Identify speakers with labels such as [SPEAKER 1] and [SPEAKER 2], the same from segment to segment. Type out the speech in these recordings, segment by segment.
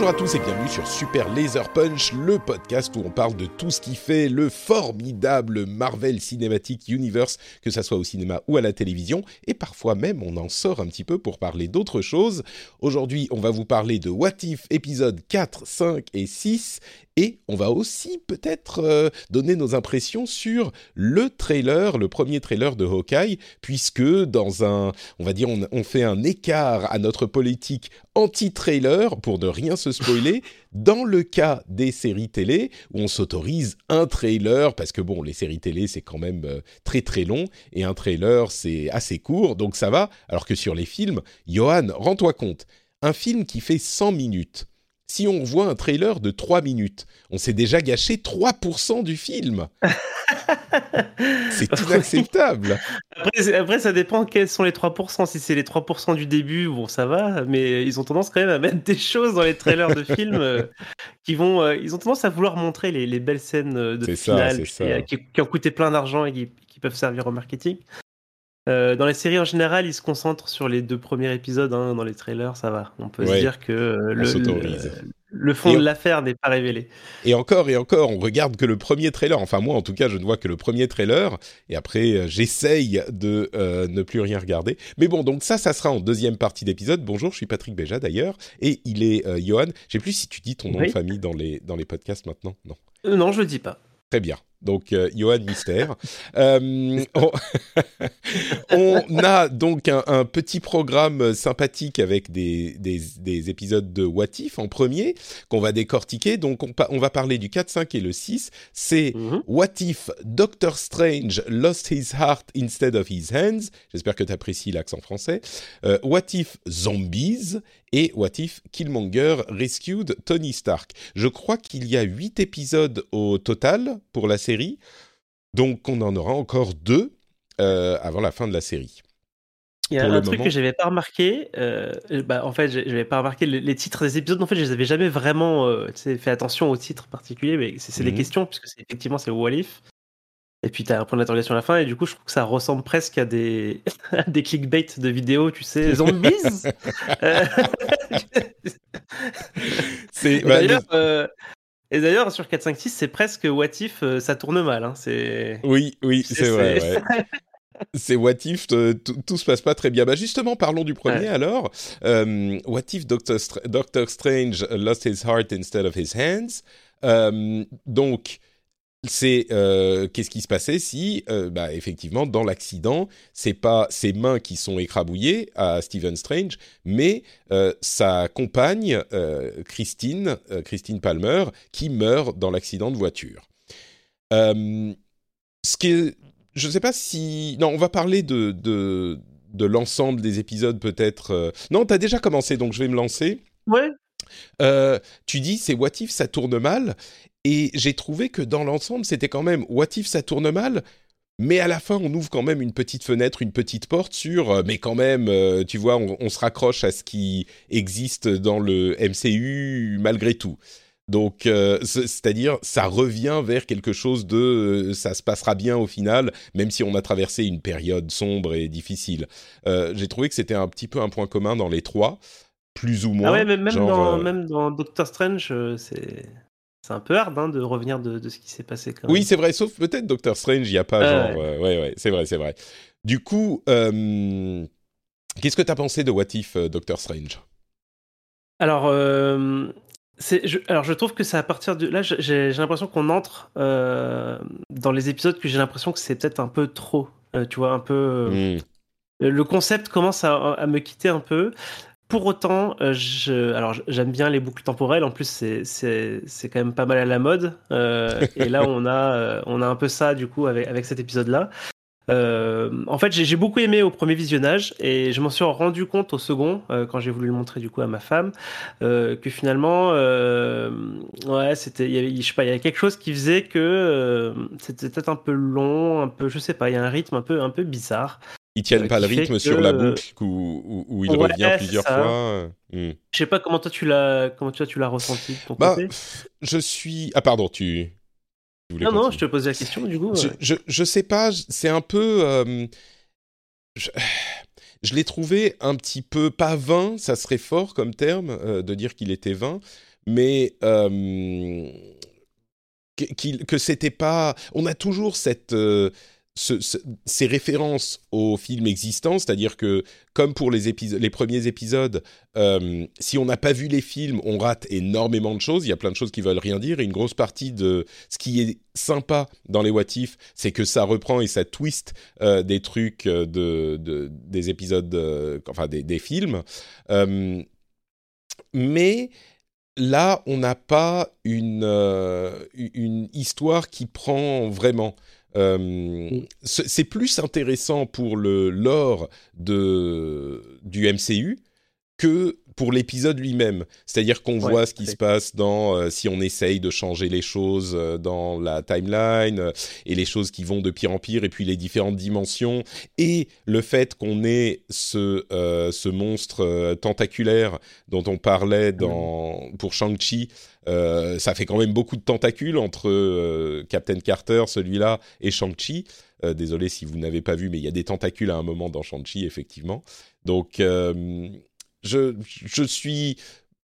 [SPEAKER 1] Bonjour à tous et bienvenue sur Super Laser Punch, le podcast où on parle de tout ce qui fait le formidable Marvel Cinematic Universe, que ça soit au cinéma ou à la télévision, et parfois même on en sort un petit peu pour parler d'autres choses. Aujourd'hui, on va vous parler de What If épisodes 4, 5 et 6, et on va aussi peut-être euh, donner nos impressions sur le trailer, le premier trailer de Hawkeye, puisque dans un, on va dire, on, on fait un écart à notre politique anti-trailer pour ne rien se spoiler. Dans le cas des séries télé, où on s'autorise un trailer, parce que bon, les séries télé, c'est quand même euh, très très long, et un trailer, c'est assez court, donc ça va. Alors que sur les films, Johan, rends-toi compte, un film qui fait 100 minutes, si on voit un trailer de 3 minutes, on s'est déjà gâché 3% du film. c'est inacceptable.
[SPEAKER 2] Après, après, ça dépend quels sont les 3%. Si c'est les 3% du début, bon, ça va, mais ils ont tendance quand même à mettre des choses dans les trailers de films euh, qui vont. euh, ils ont tendance à vouloir montrer les, les belles scènes euh, de finale qui,
[SPEAKER 1] ça.
[SPEAKER 2] qui- qui ont coûté plein d'argent et qui, qui peuvent servir au marketing. Euh, dans les séries en général, ils se concentrent sur les deux premiers épisodes. hein. Dans les trailers, ça va. On peut
[SPEAKER 1] Ouais,
[SPEAKER 2] se dire que euh, le,
[SPEAKER 1] s'autorise.
[SPEAKER 2] le, le fond de l'affaire n'est pas révélé.
[SPEAKER 1] Et encore et encore, on regarde que le premier trailer. Enfin, moi, en tout cas, je ne vois que le premier trailer. Et après, euh, j'essaye de euh, ne plus rien regarder. Mais bon, donc ça, ça sera en deuxième partie d'épisode. Bonjour, je suis Patrick Béja d'ailleurs. Et il est Johan. Je sais plus si tu dis ton nom
[SPEAKER 2] Oui.
[SPEAKER 1] de famille dans les, dans les podcasts maintenant. Non.
[SPEAKER 2] Non, je le dis pas.
[SPEAKER 1] Très bien. Donc, euh, Johan Mystère. Euh, on... on a donc un, un petit programme sympathique avec des, des, des épisodes de What If en premier, qu'on va décortiquer. Donc, on, va parler du 4, 5 et le 6. C'est
[SPEAKER 2] Mhm.
[SPEAKER 1] What If Doctor Strange lost his heart instead of his hands J'espère que tu apprécies l'accent français. Euh, What If Zombies et What If Killmonger rescued Tony Stark. Je crois qu'il y a huit épisodes au total pour la série, donc on en aura encore deux euh, avant la fin de la série.
[SPEAKER 2] Il y a un truc
[SPEAKER 1] moment.
[SPEAKER 2] que j'avais pas remarqué. euh, bah, en fait, j'ai- j'avais pas remarqué les, les titres des épisodes. En fait, je les avais jamais vraiment euh, fait attention aux titres particuliers, mais c'est c'est des
[SPEAKER 1] Mhm.
[SPEAKER 2] questions puisque c'est effectivement c'est What If. Et puis t'as un point d'interrogation à la fin, et du coup, je trouve que ça ressemble presque à des, à des clickbait de vidéos, tu sais, zombies? Euh, et
[SPEAKER 1] bah,
[SPEAKER 2] d'ailleurs, euh, et d'ailleurs, sur 4, 5, 6, c'est presque What If, euh, ça tourne mal. Hein, c'est.
[SPEAKER 1] oui, oui,
[SPEAKER 2] c'est-
[SPEAKER 1] c'est vrai.
[SPEAKER 2] c'est-
[SPEAKER 1] ouais. C'est What If, euh, tout, tout se passe pas très bien. Bah justement, parlons du premier
[SPEAKER 2] Ouais.
[SPEAKER 1] alors. Euh, what If Doctor, Str- Doctor Strange lost his heart instead of his hands? Euh, Donc, c'est euh, qu'est-ce qui se passait si, euh, bah, effectivement, dans l'accident, c'est pas ses mains qui sont écrabouillées à Stephen Strange, mais euh, sa compagne Christine, Christine Palmer, qui meurt dans l'accident de voiture. Ce qui est, je ne sais pas si, non, on va parler de de, de l'ensemble des épisodes peut-être. Non, t'as déjà commencé, donc je vais me lancer.
[SPEAKER 2] Ouais.
[SPEAKER 1] Euh, tu dis c'est What If ça tourne mal? Et j'ai trouvé que dans l'ensemble c'était quand même What If ça tourne mal? Mais à la fin on ouvre quand même une petite fenêtre une petite porte sur euh, mais quand même euh, tu vois on, on se raccroche à ce qui existe dans le MCU malgré tout donc euh, c'est- c'est-à-dire ça revient vers quelque chose de ça se passera bien au final même si on a traversé une période sombre et difficile j'ai trouvé que c'était un petit peu un point commun dans les trois plus ou moins
[SPEAKER 2] Ah ouais, mais même,
[SPEAKER 1] genre,
[SPEAKER 2] dans, même dans Doctor Strange, c'est. C'est un peu hard hein, de revenir de, de ce qui s'est passé quand
[SPEAKER 1] Oui,
[SPEAKER 2] même.
[SPEAKER 1] c'est vrai, sauf peut-être Doctor Strange, il n'y a pas
[SPEAKER 2] Ah
[SPEAKER 1] genre... euh, ouais, ouais, c'est vrai, c'est vrai. Du coup, euh, qu'est-ce que tu as pensé de What If euh, Doctor Strange?
[SPEAKER 2] Alors, euh, je, alors, je trouve que c'est à partir de là, j'ai, l'impression qu'on entre euh, dans les épisodes que j'ai l'impression que c'est peut-être un peu trop. euh, tu vois, un peu. euh,
[SPEAKER 1] Hmm.
[SPEAKER 2] Le concept commence à, à me quitter un peu. Pour autant, je, alors j'aime bien les boucles temporelles. En plus, c'est c'est quand même pas mal à la mode. et là, on a on a un peu ça du coup avec avec cet épisode-là. Euh, en fait, j'ai beaucoup aimé au premier visionnage et je m'en suis rendu compte au second euh, quand j'ai voulu le montrer du coup à ma femme euh, que finalement, ouais, c'était, je sais pas, il y avait quelque chose qui faisait que c'était peut-être un peu long, un peu, je sais pas, il y a un rythme un peu, un peu bizarre.
[SPEAKER 1] Ils tiennent pas le rythme sur la boucle où, où, il revient plusieurs fois.
[SPEAKER 2] Hmm. Je sais pas comment toi tu l'as, comment tu l'as ressenti de ton
[SPEAKER 1] bah, Je suis, ah pardon, tu
[SPEAKER 2] non, non, je te pose la question du coup.
[SPEAKER 1] Je, je, sais pas, c'est un peu. Euh, je, l'ai trouvé un petit peu, pas vain, ça serait fort comme terme euh, de dire qu'il était vain, mais. Euh, que c'était pas. On a toujours cette ces références aux films existants, c'est-à-dire que comme pour les, premiers épisodes, euh, si on n'a pas vu les films, on rate énormément de choses. Il y a plein de choses qui veulent rien dire. Et une grosse partie de ce qui est sympa dans les What If, c'est que ça reprend et ça twist euh, des trucs euh, de, des épisodes, enfin des, films. mais là, on n'a pas une histoire qui prend vraiment. Euh, mm. c'est plus intéressant pour le lore de, du MCU que pour l'épisode lui-même. C'est-à-dire qu'on voit ce qui se passe dans euh, si on essaye de changer les choses euh, dans la timeline et les choses qui vont de pire en pire et puis les différentes dimensions et le fait qu'on ait ce, ce monstre tentaculaire dont on parlait dans, pour Shang-Chi euh, ça fait quand même beaucoup de tentacules entre euh, Captain Carter, celui-là, et Shang-Chi. Euh, désolé si vous n'avez pas vu, mais il y a des tentacules à un moment dans Shang-Chi, effectivement. Donc, je, je suis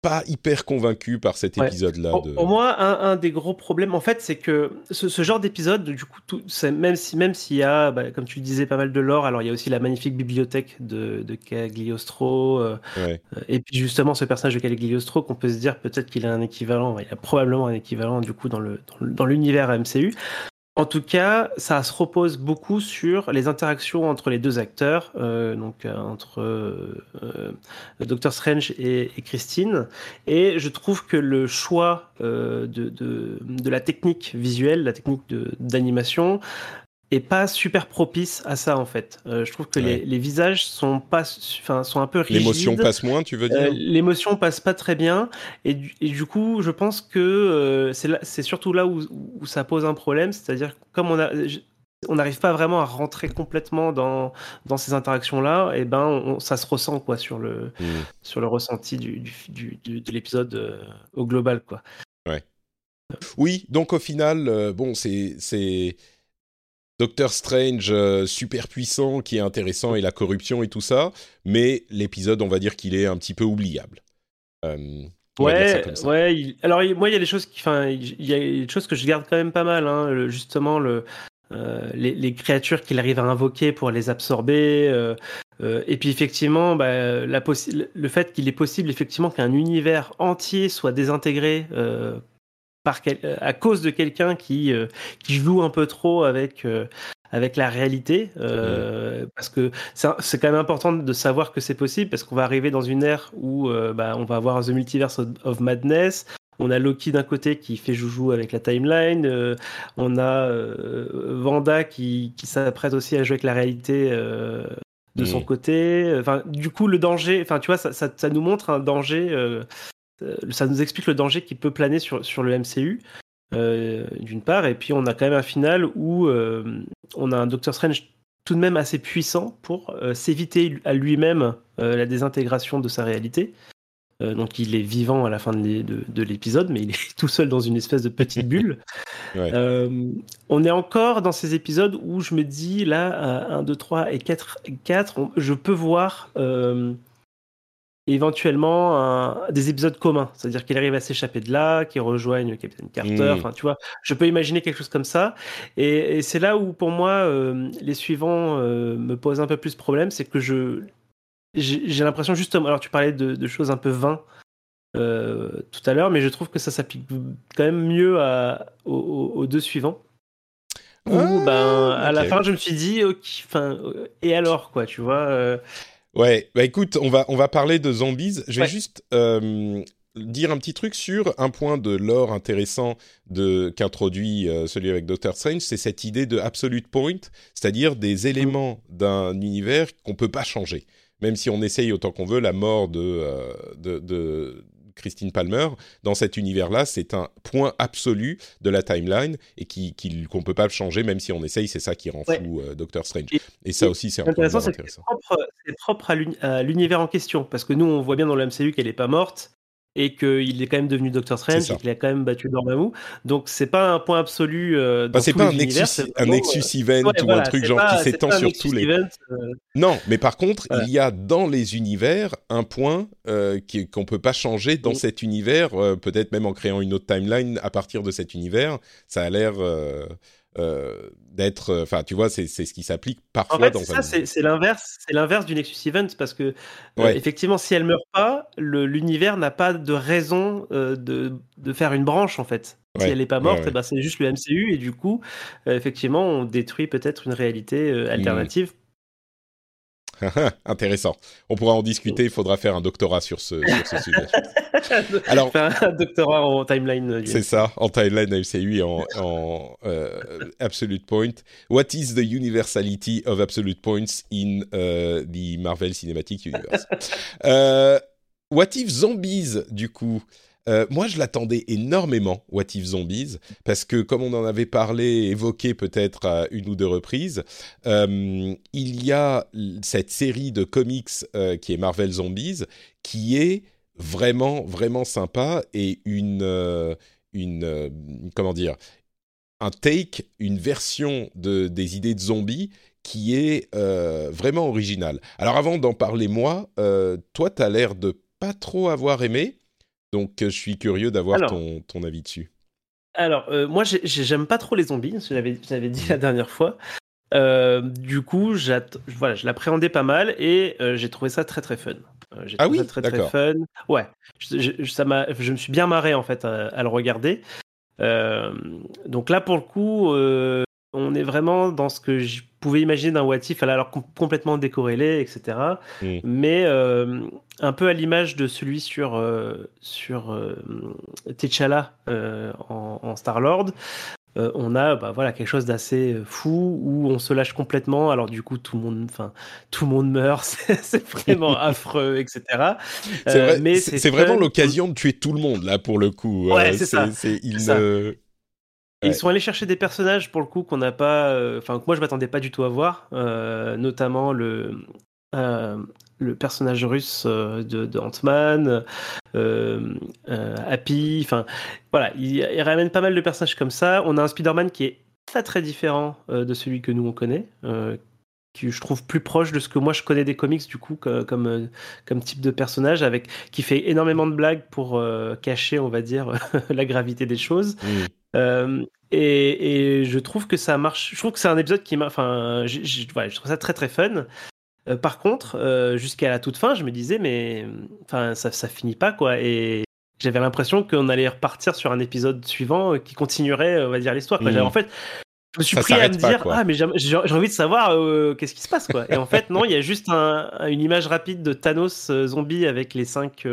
[SPEAKER 1] pas hyper convaincu par cet épisode-là.
[SPEAKER 2] Pour, de... moi, un, des gros problèmes, en fait, c'est que ce, genre d'épisode, du coup, tout, même si même s'il y a, bah, comme tu disais, pas mal de lore, alors il y a aussi la magnifique bibliothèque de, de Cagliostro, euh, euh, et puis justement ce personnage de Cagliostro, qu'on peut se dire peut-être qu'il a un équivalent, il a probablement un équivalent du coup dans le dans l'univers MCU. En tout cas, ça se repose beaucoup sur les interactions entre les deux acteurs, euh, donc euh, entre euh, Doctor Strange et, Christine. Et je trouve que le choix de, de, la technique visuelle, la technique d'animation, est pas super propice à ça en fait. Euh, je trouve que les, les, visages sont pas, enfin sont un peu rigides.
[SPEAKER 1] L'émotion passe moins, tu veux dire? Euh,
[SPEAKER 2] L'émotion passe pas très bien et du, et du coup, je pense que euh, c'est surtout là où, où, ça pose un problème, c'est-à-dire comme on a on n'arrive pas vraiment à rentrer complètement dans, dans ces interactions là et ben ça se ressent quoi sur le hmm. sur le ressenti du, du, du de l'épisode euh, au global quoi.
[SPEAKER 1] Ouais. Oui, donc au final bon c'est c'est Doctor Strange euh, super puissant qui est intéressant et la corruption et tout ça, mais l'épisode, on va dire qu'il est un petit peu oubliable.
[SPEAKER 2] Euh, ouais, ouais. Alors moi, il y a des choses qui, enfin, il y a des choses que je garde quand même pas mal. Hein, justement, le, euh, les, créatures qu'il arrive à invoquer pour les absorber. et puis effectivement, bah, la le fait qu'il est possible effectivement qu'un univers entier soit désintégré euh, à cause de quelqu'un qui, euh, qui joue un peu trop avec, euh, avec la réalité. Parce que c'est quand même important de savoir que c'est possible, parce qu'on va arriver dans une ère où bah, on va avoir The Multiverse of Madness. On a Loki d'un côté qui fait joujou avec la timeline. on a Vanda qui, qui s'apprête aussi à jouer avec la réalité de son côté. Enfin, du coup, le danger, enfin, tu vois, ça, ça, ça nous montre un danger euh, ça nous explique le danger qui peut planer sur, sur le MCU, euh, d'une part, et puis on a quand même un final où euh, on a un Doctor Strange tout de même assez puissant pour s'éviter à lui-même la désintégration de sa réalité. donc il est vivant à la fin de l'épisode, mais il est tout seul dans une espèce de petite bulle. on est encore dans ces épisodes où je me dis, là, 1, 2, 3 et 4, 4 je peux voir éventuellement des épisodes communs, c'est-à-dire qu'il arrive à s'échapper de là, qu'il rejoigne Captain Carter. Enfin, tu vois, je peux imaginer quelque chose comme ça. Et, c'est là où, pour moi, euh, les suivants euh, me posent un peu plus de problème, c'est que je j'ai l'impression justement. Alors, tu parlais de, choses un peu vains euh, tout à l'heure, mais je trouve que ça s'applique quand même mieux à, aux, deux suivants. Où, ben, à la fin, je me suis dit, enfin, et alors, quoi, tu vois
[SPEAKER 1] Ouais, bah écoute, on va, on va parler de zombies. Je vais juste euh, dire un petit truc sur un point de lore intéressant de qu'introduit euh, celui avec Doctor Strange, c'est cette idée de absolute point, c'est-à-dire des éléments d'un univers qu'on peut pas changer. Même si on essaye autant qu'on veut, la mort de, euh, de, de Christine Palmer, dans cet univers-là, c'est un point absolu de la timeline et qui qu'on ne peut pas changer, même si on essaye. C'est ça qui rend fou euh, Doctor Strange. Et, ça aussi, c'est intéressant. C'est
[SPEAKER 2] propre, propre à l'univers en question, parce que nous, on voit bien dans le MCU qu'elle n'est pas morte et qu'il est quand même devenu Doctor Strange et qu'il a quand même battu Dormammu. Donc c'est pas un point absolu. Euh,
[SPEAKER 1] bah, c'est pas un Nexus, un Nexus euh, event ou un truc genre qui s'étend sur tous les. Event, euh. Non, mais par contre, il y a dans les univers un point euh, qu'on peut pas changer dans cet univers. Peut-être même en créant une autre timeline à partir de cet univers. Ça a l'air. Euh, d'être. Euh, enfin, tu vois, c'est ce qui s'applique parfois
[SPEAKER 2] en fait,
[SPEAKER 1] dans
[SPEAKER 2] ça, c'est l'inverse, c'est l'inverse du Nexus Event parce que euh, effectivement, si elle meurt pas, l'univers n'a pas de raison de, de, faire une branche en fait. Si elle n'est pas morte, ben, c'est juste le MCU et du coup, effectivement, on détruit peut-être une réalité mmh. alternative
[SPEAKER 1] Intéressant. On pourra en discuter. Il faudra faire un doctorat sur ce, sujet.
[SPEAKER 2] Alors, un doctorat en timeline.
[SPEAKER 1] C'est ça, en timeline MCU et en, en euh, absolute point. What is the universality of absolute points in uh, the Marvel Cinematic Universe? what if zombies, du coup? Euh, moi, je l'attendais énormément, What If Zombies, parce que comme on en avait parlé, évoqué peut-être à une ou deux reprises, euh, il y a cette série de comics euh, qui est Marvel Zombies, qui est vraiment, vraiment sympa et une, une comment dire, un take, une version de, des idées de zombies qui est vraiment originale. Alors avant d'en parler moi, toi, tu as l'air de pas trop avoir aimé. Donc, euh, je suis curieux d'avoir ton, ton, avis dessus.
[SPEAKER 2] Alors, euh, moi, j'aime pas trop les zombies, je l'avais dit la dernière fois. Euh, du coup, voilà, je l'appréhendais pas mal et j'ai trouvé ça très très fun.
[SPEAKER 1] J'ai ah oui, ça
[SPEAKER 2] très très fun. Ouais, je, ça je me suis bien marré en fait à, à le regarder. donc là, pour le coup, on est vraiment dans ce que je pouvais imaginer d'un What If, alors complètement décorrélé, etc. Mm. Mais euh, un peu à l'image de celui sur, euh, sur euh, T'Challa en, Star-Lord. On a bah, voilà quelque chose d'assez fou où on se lâche complètement. Alors du coup tout le monde enfin tout le monde meurt. C'est vraiment affreux etc
[SPEAKER 1] c'est mais c'est vraiment l'occasion de tuer tout le monde là pour le coup
[SPEAKER 2] ouais, c'est ça, il ça. ils sont allés chercher des personnages pour le coup qu'on n'a pas, euh, enfin que moi je m'attendais pas du tout à voir, euh, notamment le euh, le personnage russe de, de Ant-Man, Happy, enfin voilà, il, ramène pas mal de personnages comme ça. On a un Spider-Man qui est très très différent de celui que nous on connaît, qui je trouve plus proche de ce que moi je connais des comics du coup comme comme type de personnage avec qui fait énormément de blagues pour cacher on va dire la gravité des choses. Mmh. Euh, et, et, je trouve que ça marche. Je trouve que c'est un épisode qui m'a. Enfin, je, je, je, trouve ça très très fun. Euh, par contre, euh, jusqu'à la toute fin, je me disais, mais enfin, ça, ça finit pas quoi. Et j'avais l'impression qu'on allait repartir sur un épisode suivant qui continuerait, on va dire, l'histoire. Mmh. En fait, je me suis pris à me dire, ah, mais j'ai envie de savoir qu'est-ce qui se passe quoi. Et en fait, non, il y a juste un, une image rapide de Thanos zombie avec les cinq.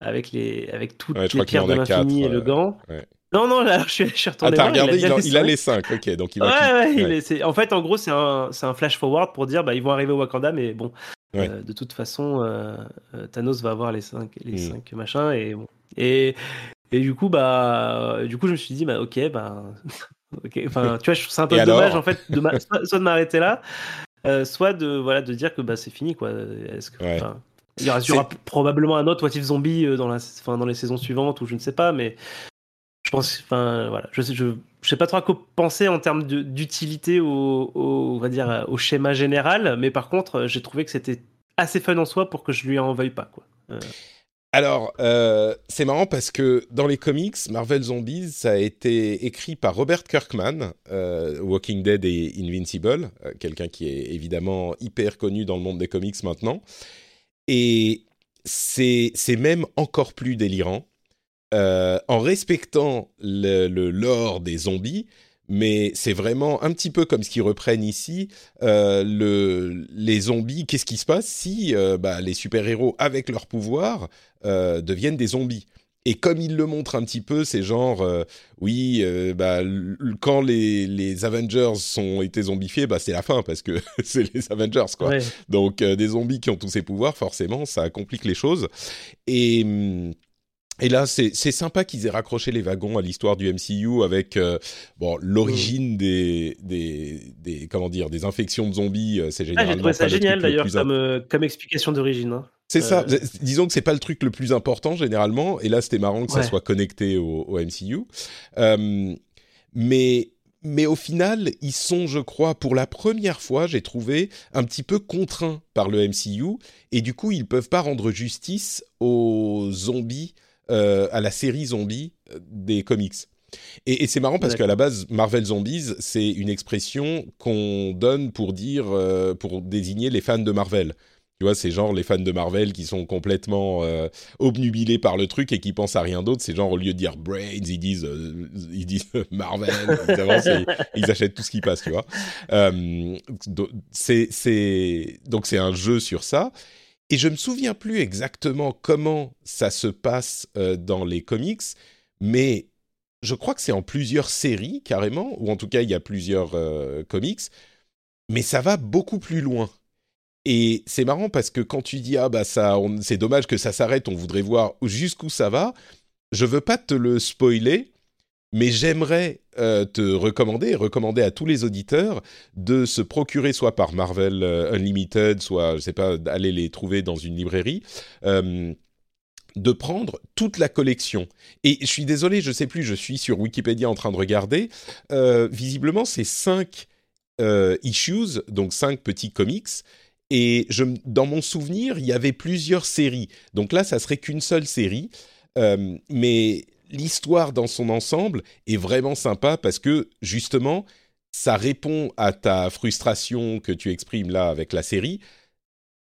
[SPEAKER 2] avec les avec toutes les pierres de l'infini et le gant. Ouais. Non, non, là, je suis, je suis retourné.
[SPEAKER 1] Ah, t'as regardé, il, a, les 5, ok. Donc il
[SPEAKER 2] va ouais, ouais, En fait, en gros, c'est un, un flash forward pour dire bah, ils vont arriver au Wakanda, mais bon, euh, de toute façon, euh, euh, Thanos va avoir les 5 les hmm. cinq machins. Et, bon. et, et du coup, bah, du coup, je me suis dit, bah, ok, bah, ok. Enfin, tu vois, je trouve ça un peu dommage, en fait, de soit, de m'arrêter là, soit de, voilà, de dire que bah, c'est fini, quoi. Est-ce que. Il y aura, probablement un autre What If Zombie dans, la, dans les saisons suivantes, ou je ne sais pas, mais je pense, enfin voilà, je sais, pas trop à quoi penser en termes d'utilité au, on va dire, au schéma général, mais par contre, j'ai trouvé que c'était assez fun en soi pour que je lui en veuille pas, quoi. Euh.
[SPEAKER 1] Alors, euh, c'est marrant parce que dans les comics, Marvel Zombies, ça a été écrit par Robert Kirkman, euh, Walking Dead et Invincible, quelqu'un qui est évidemment hyper connu dans le monde des comics maintenant. Et c'est même encore plus délirant euh, en respectant le, lore des zombies, mais c'est vraiment un petit peu comme ce qu'ils reprennent ici. Euh, le, les zombies, qu'est-ce qui se passe si euh, bah, les super-héros, avec leur pouvoir, deviennent des zombies? Et comme ils le montrent un petit peu, c'est genre, oui, bah, quand les, les Avengers sont été zombifiés, bah, c'est la fin parce que c'est les Avengers, quoi. Donc, des zombies qui ont tous ces pouvoirs, forcément, ça complique les choses. Et hum, et là, c'est sympa qu'ils aient raccroché les wagons à l'histoire du MCU avec euh, bon l'origine des, des, des comment dire des infections de zombies. Euh, c'est génial.
[SPEAKER 2] Ah, j'ai trouvé ça génial d'ailleurs comme, euh, comme explication d'origine. Hein.
[SPEAKER 1] C'est ça. Disons que c'est pas le truc le plus important généralement. Et là, c'était marrant que ça soit connecté au, au MCU. mais mais au final, ils sont, je crois, pour la première fois, j'ai trouvé un petit peu contraints par le MCU, et du coup, ils peuvent pas rendre justice aux zombies euh, à la série zombie euh, des comics. Et, c'est marrant parce qu'à la base, Marvel Zombies, c'est une expression qu'on donne pour dire, euh, pour désigner les fans de Marvel. Tu vois, c'est genre les fans de Marvel qui sont complètement obnubilés par le truc et qui pensent à rien d'autre. C'est genre au lieu de dire Brains, ils disent, ils disent Marvel. ils avancent et ils achètent tout ce qui passe, tu vois. c'est, donc c'est un jeu sur ça. Et je me souviens plus exactement comment ça se passe euh, dans les comics, mais je crois que c'est en plusieurs séries carrément, ou en tout cas il y a plusieurs euh, comics, mais ça va beaucoup plus loin. Et c'est marrant parce que quand tu dis ah bah ça, c'est dommage que ça s'arrête, on voudrait voir jusqu'où ça va. Je veux pas te le spoiler, mais j'aimerais euh, te recommander, recommander à tous les auditeurs de se procurer soit par Marvel euh, Unlimited, soit, je sais pas, d'aller les trouver dans une librairie. Euh, de prendre toute la collection. Et je suis désolé, je sais plus, je suis sur Wikipédia en train de regarder. visiblement, c'est cinq issues, donc cinq petits comics. Et dans mon souvenir, il y avait plusieurs séries. Donc là, ça serait qu'une seule série. mais l'histoire dans son ensemble est vraiment sympa parce que justement, ça répond à ta frustration que tu exprimes là avec la série.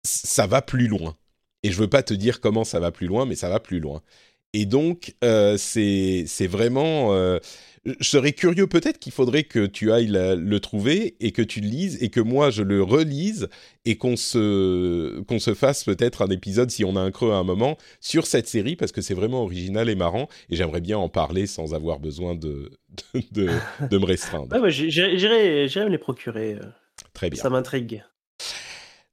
[SPEAKER 1] Ça va plus loin. Et je veux pas te dire comment ça va plus loin, mais ça va plus loin. Et donc, euh, c'est vraiment. Euh, je serais curieux, peut-être qu'il faudrait que tu ailles le trouver et que tu le lises et que moi je le relise et qu'on se, qu'on se fasse peut-être un épisode, si on a un creux à un moment, sur cette série parce que c'est vraiment original et marrant et j'aimerais bien en parler sans avoir besoin de, de, de, me restreindre.
[SPEAKER 2] ouais, J'irai me les procurer. Euh.
[SPEAKER 1] Très bien.
[SPEAKER 2] Ça m'intrigue.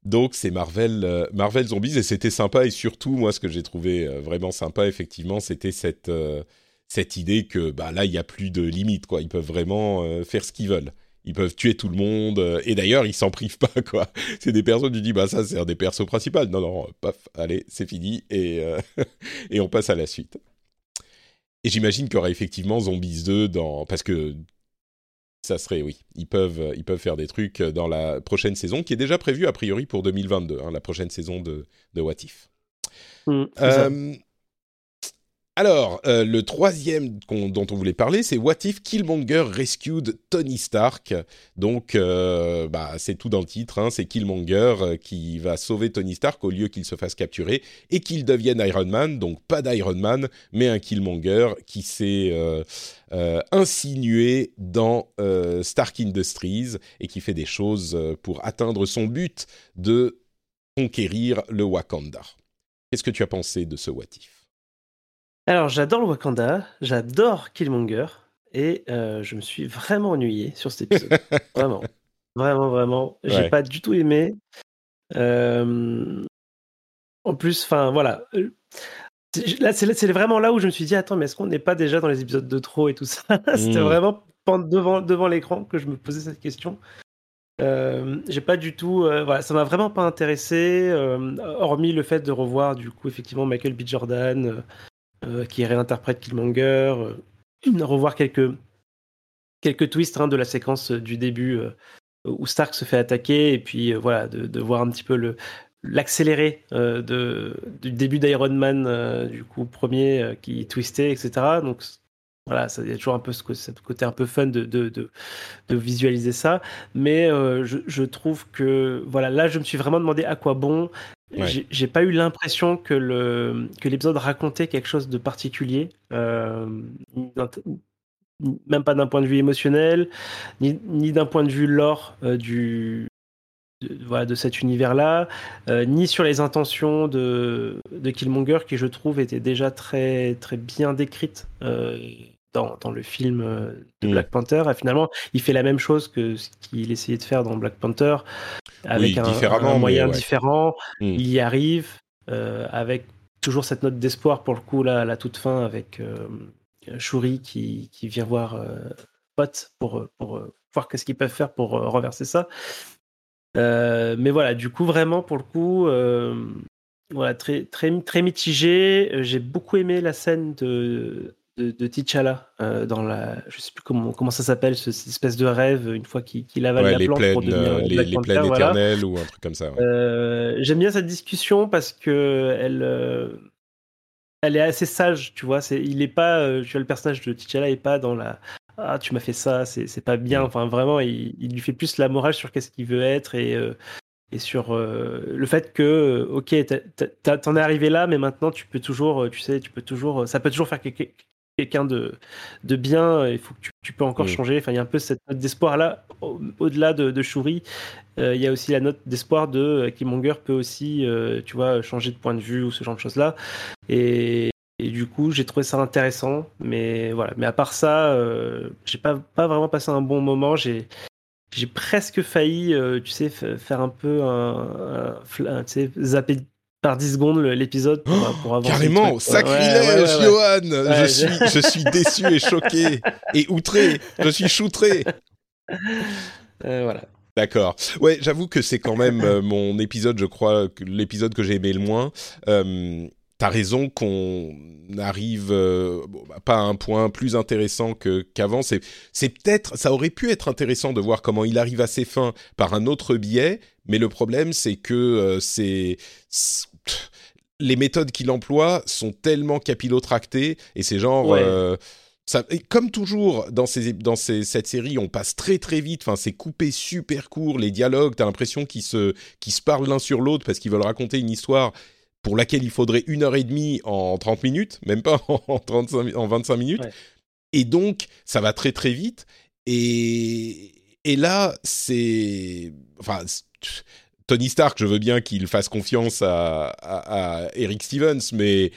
[SPEAKER 1] Donc c'est Marvel, euh, Marvel Zombies et c'était sympa et surtout moi ce que j'ai trouvé euh, vraiment sympa effectivement c'était cette cette idée que bah là il y a plus de limites quoi. Ils peuvent vraiment faire ce qu'ils veulent. Ils peuvent tuer tout le monde et d'ailleurs ils s'en privent pas quoi. C'est des personnes tu dis bah ça c'est un des persos principaux. Non non paf allez c'est fini et et on passe à la suite. Et j'imagine qu'il y aura effectivement Zombies 2 dans parce que ça serait, oui. Ils peuvent, euh, ils peuvent faire des trucs euh, dans la prochaine saison, qui est déjà prévue a priori pour 2022, hein, la prochaine saison de, de What If.
[SPEAKER 2] Mmh, euh,
[SPEAKER 1] alors, euh, le troisième dont on voulait parler, c'est What If Killmonger Rescued Tony Stark? Donc, euh, bah, c'est tout dans le titre. Hein, c'est Killmonger euh, qui va sauver Tony Stark au lieu qu'il se fasse capturer et qu'il devienne Iron Man. Donc, pas d'Iron Man, mais un Killmonger qui s'est insinué dans Stark Industries et qui fait des choses pour atteindre son but de conquérir le Wakanda. Qu'est-ce que tu as pensé de ce What If?
[SPEAKER 2] Alors, j'adore le Wakanda, j'adore Killmonger, et euh, je me suis vraiment ennuyé sur cet épisode. vraiment. Vraiment, vraiment. J'ai pas du tout aimé. Euh, en plus, enfin, voilà. Là, c'est vraiment là où je me suis dit, attends, mais est-ce qu'on n'est pas déjà dans les épisodes de trop et tout ça? C'était hmm. vraiment devant, devant l'écran que je me posais cette question. Euh, j'ai pas du tout, voilà, ça m'a vraiment pas intéressé, hormis le fait de revoir du coup effectivement Michael B. Jordan, euh, qui réinterprète Killmonger, euh, revoir quelques, quelques twists hein, de la séquence du début euh, où Stark se fait attaquer, et puis voilà, de, voir un petit peu l'accéléré du début d'Iron Man, du coup premier qui twistait, etc. Donc voilà, il y a toujours un peu ce, côté un peu fun de, visualiser ça. Mais je, je, trouve que, voilà, là, je me suis vraiment demandé à quoi bon. J'ai pas eu l'impression que le que l'épisode racontait quelque chose de particulier, euh, même pas d'un point de vue émotionnel, ni, ni d'un point de vue lore du, de, voilà, de cet univers-là, ni sur les intentions de, de Killmonger qui, je trouve, étaient déjà très, très bien décrites dans, dans, le film de mm. Black Panther. Et finalement, il fait la même chose que ce qu'il essayait de faire dans Black Panther, avec un, un, moyen différent. Mm. Il y arrive avec toujours cette note d'espoir pour le coup là à la toute fin avec euh, Shuri qui, qui, vient voir euh, Pot pour, pour euh, voir qu'est-ce qu'ils peuvent faire pour renverser ça. mais voilà, du coup vraiment pour le coup, voilà très très très mitigé. J'ai beaucoup aimé la scène de de, de T'Challa euh, dans la, je sais plus comment comment ça s'appelle, cette espèce de rêve une fois qu'il qu avale la plante pour devenir
[SPEAKER 1] les, les plaines éternelles ou un truc comme ça. Ouais.
[SPEAKER 2] Euh, J'aime bien cette discussion parce que elle euh, elle est assez sage, tu vois. C'est, il est pas, euh, tu vois, le personnage de T'Challa est pas dans la ah tu m'as fait ça, c'est pas bien. Enfin vraiment, il, il, lui fait plus la morale sur qu'est-ce qu'il veut être et euh, et sur euh, le fait que ok t'en es arrivé là mais maintenant tu peux toujours tu sais tu peux toujours ça peut toujours faire quelque, quelqu'un de, de bien, il faut que tu, peux encore mm. changer. Enfin, il y a un peu cette note d'espoir là, au-delà de, de Shuri. Euh, il y a aussi la note d'espoir de euh, Killmonger peut aussi, euh, tu vois, changer de point de vue ou ce genre de choses là. Et, du coup, j'ai trouvé ça intéressant. Mais voilà. Mais à part ça, j'ai pas, pas vraiment passé un bon moment. J'ai j'ai presque failli, tu sais, faire un peu un, un, tu sais, zapper par 10 secondes l'épisode pour,
[SPEAKER 1] oh, pour Carrément, sacrilège, Johan je, suis, je suis déçu et choqué et outré. Je suis choutré.
[SPEAKER 2] Euh, voilà.
[SPEAKER 1] D'accord. Ouais, j'avoue que c'est quand même euh, mon épisode, je crois, l'épisode que j'ai aimé le moins. Euh, T'as raison qu'on arrive bah, pas à un point plus intéressant que qu'avant. C'est c'est peut-être ça aurait pu être intéressant de voir comment il arrive à ses fins par un autre biais, mais le problème c'est que c'est les méthodes qu'il emploie sont tellement capillotractées et c'est genre euh, ça, comme toujours dans, ces, dans ces, cette série, on passe très très vite. Enfin, c'est coupé super court. Les dialogues, t'as l'impression qu'ils se, qu'ils se parlent l'un sur l'autre parce qu'ils veulent raconter une histoire pour laquelle il faudrait une heure et demie en 30 minutes, même pas en, 35, en 25 minutes. Et donc, ça va très très vite. Et, et là, c'est... Enfin, Tony Stark, je veux bien qu'il fasse confiance à, à, Eric Stevens, mais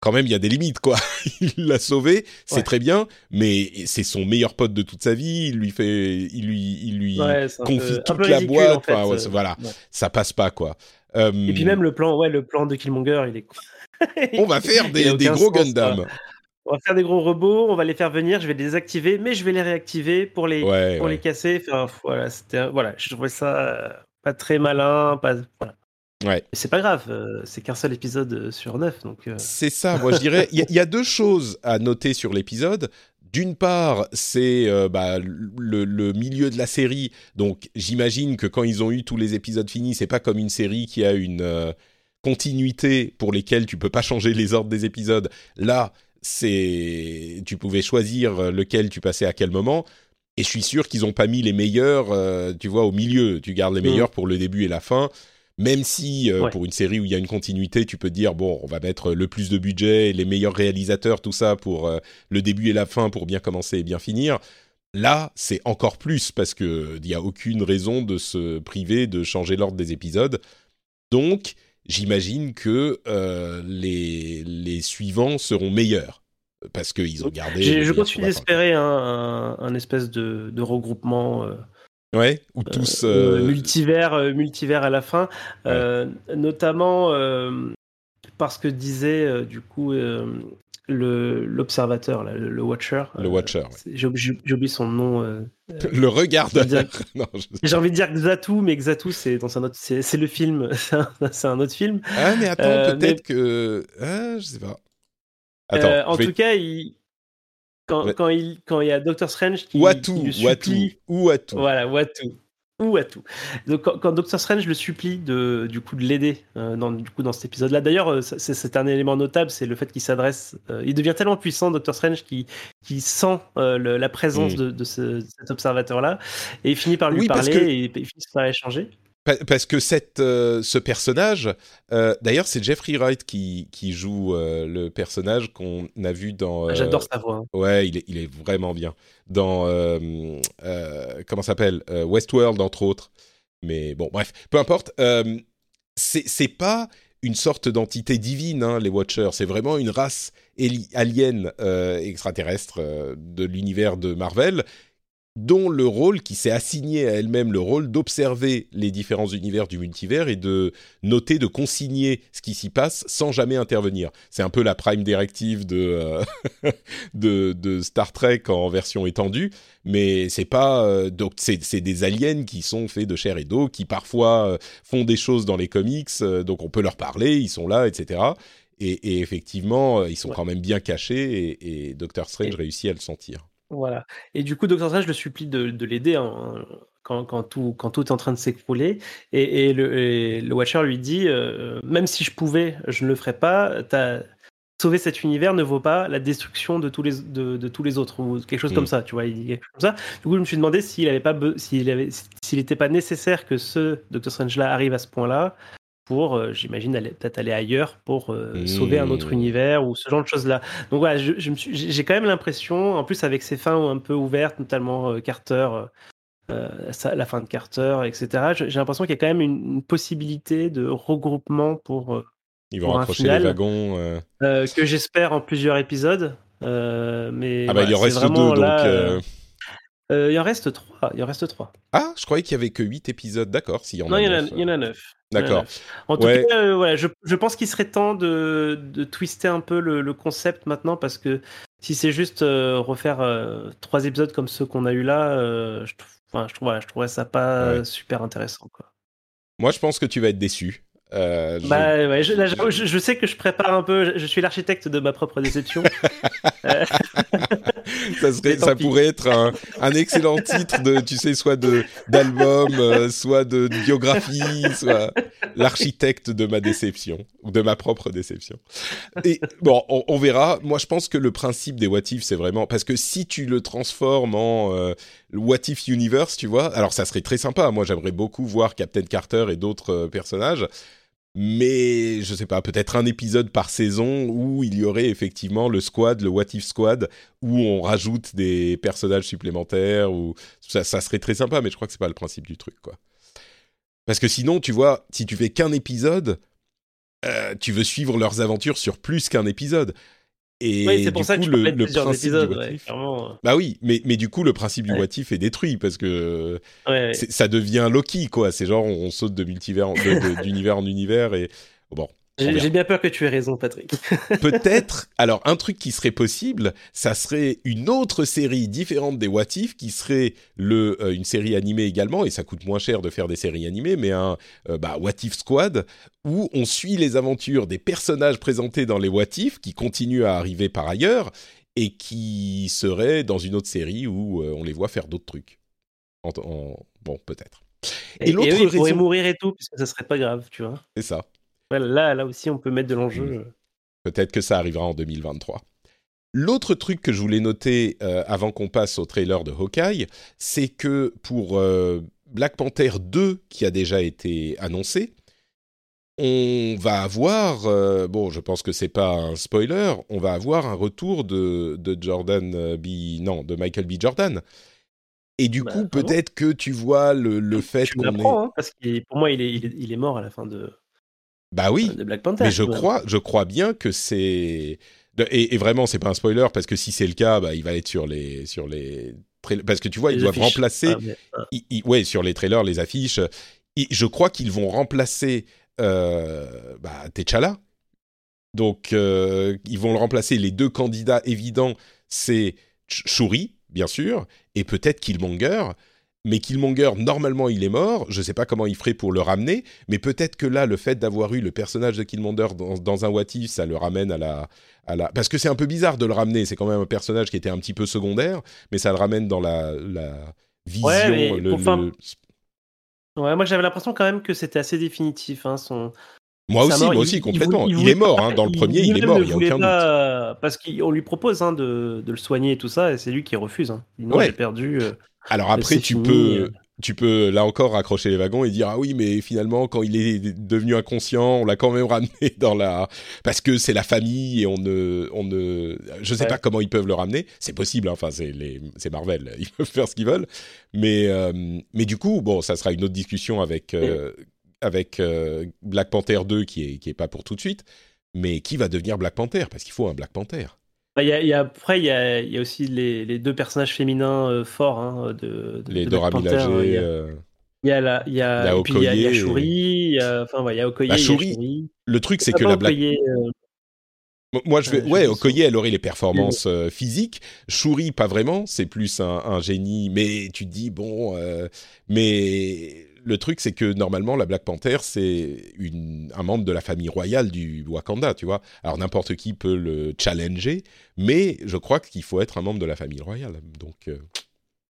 [SPEAKER 1] quand même, il y a des limites, quoi. il l'a sauvé, c'est très bien, mais c'est son meilleur pote de toute sa vie. Il lui fait, il lui, il lui confie toute la boîte. En fait, voilà, ça passe pas, quoi.
[SPEAKER 2] Et puis même le plan, ouais, le plan de Killmonger, il est.
[SPEAKER 1] on va faire des, des gros Gundam.
[SPEAKER 2] On va faire des gros robots, on va les faire venir, je vais les désactiver, mais je vais les réactiver pour les, pour les casser. Enfin, voilà, c'était, voilà, je trouvais ça euh, pas très malin, pas, voilà.
[SPEAKER 1] Ouais.
[SPEAKER 2] C'est pas grave, euh, c'est qu'un seul épisode euh, sur neuf. Donc,
[SPEAKER 1] C'est ça, moi je dirais. Il y, y, a deux choses à noter sur l'épisode. D'une part, c'est euh, bah, le, le, milieu de la série, donc j'imagine que quand ils ont eu tous les épisodes finis, c'est pas comme une série qui a une euh, continuité pour lesquelles tu peux pas changer les ordres des épisodes. Là, c'est tu pouvais choisir lequel tu passais à quel moment. Et je suis sûr qu'ils ont pas mis les meilleurs, euh, tu vois, au milieu. Tu gardes les mm. meilleurs pour le début et la fin. Même si euh, pour une série où il y a une continuité, tu peux dire bon, on va mettre le plus de budget, les meilleurs réalisateurs, tout ça pour euh, le début et la fin pour bien commencer et bien finir. Là, c'est encore plus parce que il n'y a aucune raison de se priver de changer l'ordre des épisodes. Donc, j'imagine que les, les suivants seront meilleurs parce qu'ils ont gardé.
[SPEAKER 2] Je continue d'espérer un, un, un, espèce de, de regroupement
[SPEAKER 1] Ouais, ou euh, tous.
[SPEAKER 2] Euh, multivers, euh, multivers à la fin. notamment parce que disait du coup l'observateur, le, le, Watcher.
[SPEAKER 1] Le Watcher.
[SPEAKER 2] J'ai oublié son nom.
[SPEAKER 1] le regardeur.
[SPEAKER 2] J'ai envie de dire Xatu, mais Xatu, c'est dans un autre, c'est le film, c'est un autre film.
[SPEAKER 1] Ah mais attends, peut-être que, ah, je sais pas.
[SPEAKER 2] Attends, en tout cas, il, quand, quand, il, quand il y a Doctor Strange qui,
[SPEAKER 1] Watu,
[SPEAKER 2] qui le supplie,
[SPEAKER 1] Watu, ou Watu.
[SPEAKER 2] Voilà, Watu. Ou Watu. Donc quand, quand, Doctor Strange le supplie de, du coup de l'aider euh, dans, du coup dans cet épisode-là. D'ailleurs, euh, c'est un élément notable, c'est le fait qu'il s'adresse. Euh, il devient tellement puissant, Doctor Strange, qui qui sent euh, le, la présence mm. de, de, ce, cet observateur-là et il finit par lui
[SPEAKER 1] oui,
[SPEAKER 2] parler
[SPEAKER 1] que...
[SPEAKER 2] et il finit par échanger.
[SPEAKER 1] Parce que cette, euh, ce personnage, euh, d'ailleurs, c'est Jeffrey Wright qui, qui joue euh, le personnage qu'on a vu dans.
[SPEAKER 2] Ah, j'adore sa voix.
[SPEAKER 1] Hein. Ouais, il est, il est vraiment bien. Dans. comment s'appelle Westworld, entre autres. Mais bon, bref, peu importe. c'est pas une sorte d'entité divine, hein, les Watchers. C'est vraiment une race alien extraterrestre de l'univers de Marvel dont le rôle, qui s'est assigné à elle-même le rôle d'observer les différents univers du multivers et de noter, de consigner ce qui s'y passe sans jamais intervenir. C'est un peu la prime directive de, euh, de, Star Trek en version étendue, mais c'est pas euh, donc c'est des aliens qui sont faits de chair et d'eau, qui parfois euh, font des choses dans les comics, donc on peut leur parler, ils sont là, etc. Et, effectivement, ils sont quand même bien cachés et, et Doctor Strange réussit à le sentir.
[SPEAKER 2] Voilà. Et du coup, Docteur Strange, je le supplie de, de l'aider hein, quand, quand, tout, quand tout est en train de s'écrouler. Et, et, le, le, Watcher lui dit euh, Même si je pouvais, je ne le ferais pas. Sauver cet univers ne vaut pas la destruction de tous les, de, de tous les autres, ou quelque chose comme mm. ça, tu vois. Il dit quelque chose comme ça. Du coup, je me suis demandé s'il avait pas, s'il avait, s'il n'était pas nécessaire que ce Docteur Strange-là arrive à ce point-là pour, euh, j'imagine, peut-être aller ailleurs pour euh, sauver un autre univers ou ce genre de choses-là. Donc voilà, j'ai quand même l'impression, en plus avec ces fins un peu ouvertes, notamment euh, Carter, la fin de Carter, etc., j'ai l'impression qu'il y a quand même une, possibilité de regroupement pour.
[SPEAKER 1] Ils vont raccrocher les wagons.
[SPEAKER 2] que j'espère en plusieurs épisodes. mais
[SPEAKER 1] ah bah il y en reste deux, donc.
[SPEAKER 2] Euh, il en reste trois. Il en reste trois.
[SPEAKER 1] Ah, je croyais qu'il y avait que huit épisodes. D'accord. S'il y en
[SPEAKER 2] non,
[SPEAKER 1] a
[SPEAKER 2] il y, en a, neuf.
[SPEAKER 1] D'accord.
[SPEAKER 2] En tout cas, euh, je, je, pense qu'il serait temps de, de, twister un peu le, le, concept maintenant parce que si c'est juste euh, refaire trois épisodes comme ceux qu'on a eu là, je, enfin, je, trouve, je trouverais ça pas super intéressant. Quoi.
[SPEAKER 1] Moi, je pense que tu vas être déçu.
[SPEAKER 2] Euh, bah, je... sais que je prépare un peu. Je suis l'architecte de ma propre déception.
[SPEAKER 1] ça serait, ça pourrait être un, un, excellent titre de, tu sais, soit de d'album, euh, soit de, biographie, soit l'architecte de ma déception ou de ma propre déception. Et bon, on, verra. Moi, je pense que le principe des What If, c'est vraiment parce que si tu le transformes en euh, What If Universe, tu vois, alors ça serait très sympa. Moi, j'aimerais beaucoup voir Captain Carter et d'autres personnages mais je sais pas, peut-être un épisode par saison où il y aurait effectivement le squad, le What If Squad, où on rajoute des personnages supplémentaires, ou ça, serait très sympa, mais je crois que c'est pas le principe du truc, quoi. Parce que sinon, tu vois, si tu fais qu'un épisode, euh, tu veux suivre leurs aventures sur plus qu'un épisode.
[SPEAKER 2] Et c'est pour ça que le, le principe épisodes, ouais,
[SPEAKER 1] Bah oui, mais, mais du coup, le principe du ouais. What est détruit parce que ça devient Loki, quoi. C'est genre, on, saute de multivers, d'univers en univers et bon.
[SPEAKER 2] J'ai bien peur que tu aies raison, Patrick.
[SPEAKER 1] Peut-être. Alors, un truc qui serait possible, ça serait une autre série différente des What If, qui serait le, euh, une série animée également, et ça coûte moins cher de faire des séries animées, mais un euh, bah, What If Squad, où on suit les aventures des personnages présentés dans les What If, qui continuent à arriver par ailleurs, et qui seraient dans une autre série où euh, on les voit faire d'autres trucs. Bon, peut-être.
[SPEAKER 2] Et, et l'autre ils pourraient mourir et tout, parce que ça serait pas grave, tu vois.
[SPEAKER 1] C'est ça
[SPEAKER 2] là, là aussi, on peut mettre de l'enjeu. Hmm.
[SPEAKER 1] Peut-être que ça arrivera en 2023. L'autre truc que je voulais noter euh, avant qu'on passe au trailer de Hawkeye, c'est que pour euh, Black Panther 2, qui a déjà été annoncé, on va avoir, euh, bon, je pense que c'est pas un spoiler, on va avoir un retour de, de Jordan B, non, de Michael B. Jordan. Et du bah, coup, peut-être que tu vois le, le fait qu'on est...
[SPEAKER 2] Hein, parce que pour moi, il est, il est, mort à la fin de.
[SPEAKER 1] Bah oui. mais je crois, je crois bien que c'est et, et, vraiment c'est pas un spoiler parce que si c'est le cas, bah, il va être sur les sur les parce que tu vois ils doivent remplacer. Ah, ouais, sur les trailers, les affiches. je crois qu'ils vont remplacer euh, bah, T'Challa. Donc euh, ils vont le remplacer. Les deux candidats évidents, c'est Shuri, bien sûr, et peut-être Killmonger mais Killmonger, normalement, il est mort. Je ne sais pas comment il ferait pour le ramener, mais peut-être que là, le fait d'avoir eu le personnage de Killmonger dans, un What If, ça le ramène à la, à la... Parce que c'est un peu bizarre de le ramener. C'est quand même un personnage qui était un petit peu secondaire, mais ça le ramène dans la, vision.
[SPEAKER 2] Ouais, ouais moi j'avais l'impression quand même que c'était assez définitif. Hein, son...
[SPEAKER 1] Moi aussi, moi aussi, complètement. Il, est mort, hein, dans le premier, il, est mort, il n'y a aucun doute.
[SPEAKER 2] Parce qu'on lui propose hein, de, de, le soigner et tout ça, et c'est lui qui refuse. Hein. Il ouais. j'ai perdu. Euh,
[SPEAKER 1] alors après, tu peux, tu peux là encore raccrocher les wagons et dire ah oui mais finalement quand il est devenu inconscient on l'a quand même ramené dans la parce que c'est la famille et on ne on ne je sais pas comment ils peuvent le ramener. C'est possible hein. enfin c'est les c'est Marvel. Ils peuvent faire ce qu'ils veulent. Mais euh, mais du coup bon ça sera une autre discussion avec euh, avec euh, Black Panther 2 qui est qui est pas pour tout de suite. Mais qui va devenir Black Panther? Parce qu'il faut un Black Panther
[SPEAKER 2] y a, y a, après, il y a, y a, aussi les, les, deux personnages féminins euh, forts hein, de,
[SPEAKER 1] de, Les Dora Milaje.
[SPEAKER 2] Il y a la, il y a,
[SPEAKER 1] y
[SPEAKER 2] il y a, y a Shuri, il y a, enfin, il y a Okoye.
[SPEAKER 1] Bah, Shuri,
[SPEAKER 2] Shuri.
[SPEAKER 1] Le truc, c'est que la Black.
[SPEAKER 2] Okoye, euh...
[SPEAKER 1] Moi, je vais.
[SPEAKER 2] Euh,
[SPEAKER 1] ouais, Okoye, elle aurait les performances euh, physiques. Shuri, pas vraiment. C'est plus un, un, génie. Mais tu te dis, bon. Euh, mais le truc, c'est que normalement, la Black Panther, c'est une, un membre de la famille royale du Wakanda, tu vois. Alors, n'importe qui peut le challenger, mais je crois qu'il faut être un membre de la famille royale. Donc, euh,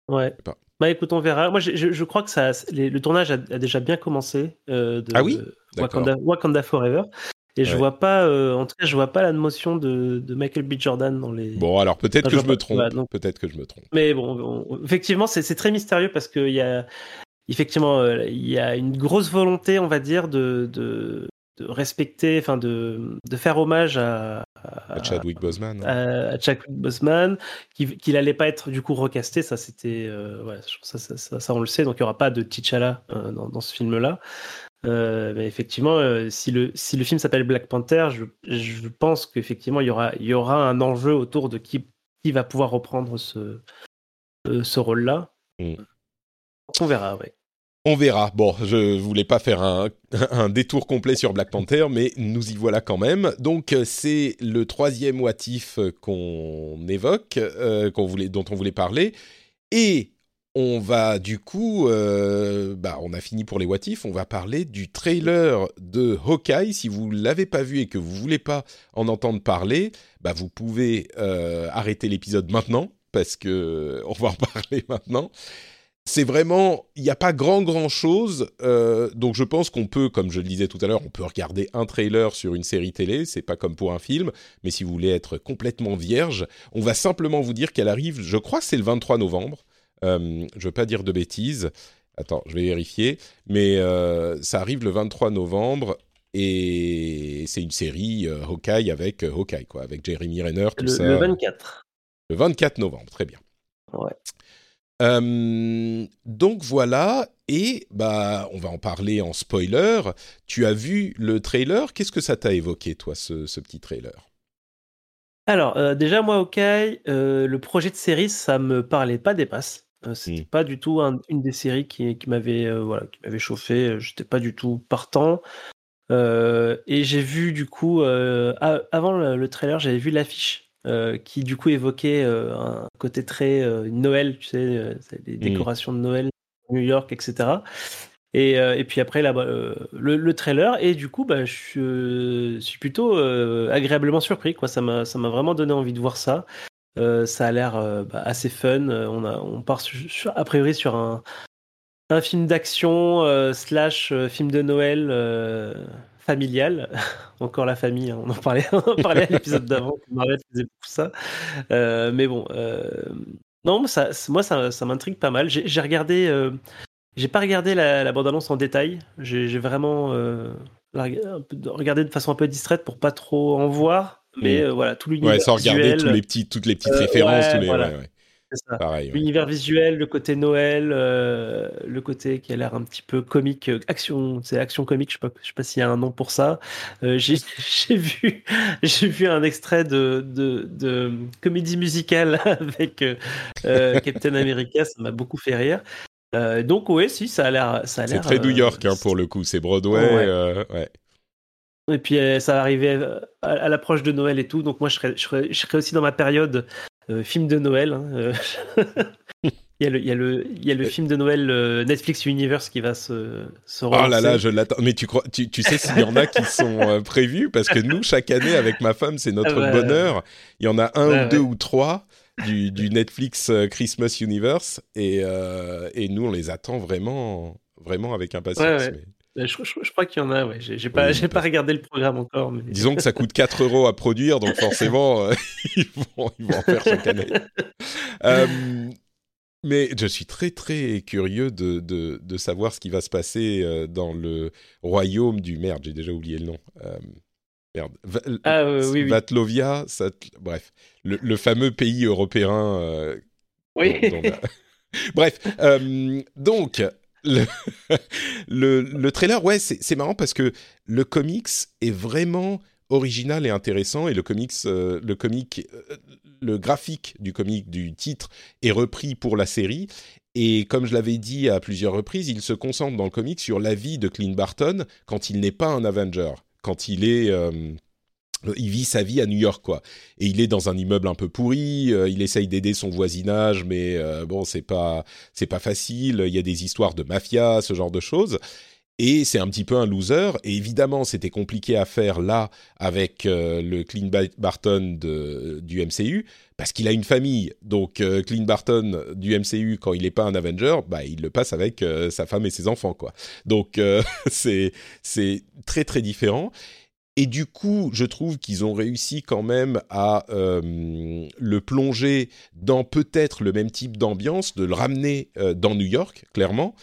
[SPEAKER 2] ouais.
[SPEAKER 1] Pas.
[SPEAKER 2] Bah écoute, on verra. Moi, je, je, je crois que ça, les, le tournage a, a, déjà bien commencé euh, de,
[SPEAKER 1] ah oui?
[SPEAKER 2] Wakanda, Wakanda, Forever. Et je vois pas, euh, en tout cas, je vois pas la notion de, de Michael B. Jordan dans les.
[SPEAKER 1] Bon, alors peut-être que je me trompe. Peut-être que je me trompe.
[SPEAKER 2] Mais bon, on, effectivement, c'est très mystérieux parce qu'il y a, effectivement, euh, il y a une grosse volonté, on va dire, de, de, de respecter, enfin, de, de faire hommage à,
[SPEAKER 1] à, à Chadwick Boseman.
[SPEAKER 2] À, à Chadwick Boseman, qu'il qu allait pas être du coup recasté, ça c'était, euh, ouais, ça, ça, ça, ça, on le sait, donc il y aura pas de T'Challa euh, dans, dans, ce film-là. Euh, mais effectivement, si, le, si le film s'appelle Black Panther, je, je pense qu'effectivement, il y aura, il y aura un enjeu autour de qui, qui va pouvoir reprendre ce, ce rôle-là. Mm. On verra, ouais.
[SPEAKER 1] On verra. Bon, je voulais pas faire un, détour complet sur Black Panther, mais nous y voilà quand même. Donc, c'est le troisième watif qu'on évoque, euh, qu'on voulait, dont on voulait parler. Et on va du coup, euh, bah, on a fini pour les what if, on va parler du trailer de Hawkeye. Si vous l'avez pas vu et que vous voulez pas en entendre parler, bah, vous pouvez euh, arrêter l'épisode maintenant parce que on va en parler maintenant. C'est vraiment, il n'y a pas grand grand chose, euh, donc je pense qu'on peut, comme je le disais tout à l'heure, on peut regarder un trailer sur une série télé, c'est pas comme pour un film, mais si vous voulez être complètement vierge, on va simplement vous dire qu'elle arrive, je crois que c'est le 23 novembre, euh, je ne veux pas dire de bêtises. Attends, je vais vérifier. Mais euh, ça arrive le 23 novembre et c'est une série euh, Hawkeye avec Hawkeye, quoi, avec Jeremy Renner, tout
[SPEAKER 2] le,
[SPEAKER 1] ça.
[SPEAKER 2] Le 24.
[SPEAKER 1] Le 24 novembre, très bien.
[SPEAKER 2] Ouais.
[SPEAKER 1] Euh, donc voilà, et bah on va en parler en spoiler. Tu as vu le trailer? Qu'est-ce que ça t'a évoqué, toi, ce, ce petit trailer?
[SPEAKER 2] Alors euh, déjà moi, ok, euh, le projet de série, ça me parlait pas des passes. Euh, c'était mmh. pas du tout un, une des séries qui, qui m'avait euh, voilà, qui m'avait chauffé. J'étais pas du tout partant. Et j'ai vu du coup avant le, le trailer, j'avais vu l'affiche qui du coup évoquait un côté très Noël, tu sais, les décorations mmh. de Noël, New York, etc. Et, euh, et, puis après là, euh, le, le, trailer et du coup bah, je euh, suis plutôt agréablement surpris quoi. Ça m'a vraiment donné envie de voir ça. ça a l'air bah, assez fun. On a on part sur, a priori sur un un film d'action slash film de Noël familial. Encore la famille. Hein. On en parlait on en parlait à l'épisode d'avant. Marvel faisait beaucoup ça. mais bon. non, ça, moi, ça, ça m'intrigue pas mal. J'ai regardé euh, j'ai pas regardé la, la bande-annonce en détail. J'ai vraiment euh, regardé de façon un peu distraite pour pas trop en voir. Mais mmh. euh, voilà, tout l'univers
[SPEAKER 1] ouais, sans regarder tous les petits, toutes les petites références.
[SPEAKER 2] ouais,
[SPEAKER 1] tous les,
[SPEAKER 2] voilà.
[SPEAKER 1] ouais,
[SPEAKER 2] L'univers visuel, le côté Noël, euh, le côté qui a l'air un petit peu comique, euh, action, c'est action comique. Je sais je sais pas s'il y a un nom pour ça. Euh, j'ai vu, j'ai vu un extrait de, de, de comédie musicale avec euh, Captain America. Ça m'a beaucoup fait rire. Donc ouais, si ça a l'air.
[SPEAKER 1] C'est très New York hein, pour le coup. C'est Broadway.
[SPEAKER 2] ouais.
[SPEAKER 1] ouais.
[SPEAKER 2] Et puis ça va arriver à, à l'approche de Noël et tout. Donc moi, je serais, je serais, je serais aussi dans ma période euh, film de Noël. Hein, euh. il, y a le, il, y a le, il y a le film de Noël euh, Netflix Universe qui va se, se
[SPEAKER 1] relancer. Oh là là, je l'attends. Mais tu, crois, tu, tu sais s'il y en a qui sont prévus? Parce que nous, chaque année, avec ma femme, c'est notre ah bonheur. Il y en a un ou deux ou trois du, du, Netflix Christmas Universe. Et, euh, et nous, on les attend vraiment, vraiment avec impatience. Mais...
[SPEAKER 2] Je, je, je, crois qu'il y en a, ouais. J'ai pas, oui, pas regardé le programme encore. Mais...
[SPEAKER 1] Disons que ça coûte 4 euros à produire, donc forcément, euh, ils, vont, ils, vont, en faire chaque année. euh, Mais je suis très très curieux de, de, de, savoir ce qui va se passer euh, dans le royaume du merde. J'ai déjà oublié le nom. Euh, merde.
[SPEAKER 2] ah, oui,
[SPEAKER 1] Vatlovia, bref, le, fameux pays européen. Euh,
[SPEAKER 2] oui.
[SPEAKER 1] bref, donc le, le, le, trailer, ouais, c'est marrant parce que le comics est vraiment original et intéressant et le comics, le comic, le graphique du comic du titre est repris pour la série. Et comme je l'avais dit à plusieurs reprises, il se concentre dans le comic sur la vie de Clint Barton quand il n'est pas un Avenger, quand il est euh, il vit sa vie à New York quoi et il est dans un immeuble un peu pourri euh, il essaye d'aider son voisinage mais euh, bon c'est pas c'est pas facile il y a des histoires de mafia ce genre de choses et c'est un petit peu un loser. Et évidemment, c'était compliqué à faire là avec euh, le Clint Barton du MCU parce qu'il a une famille. Donc Clint Barton du MCU, quand il n'est pas un Avenger, bah, il le passe avec sa femme et ses enfants, quoi. Donc c'est c'est très très différent. Et du coup, je trouve qu'ils ont réussi quand même à le plonger dans peut-être le même type d'ambiance, de le ramener dans New York, clairement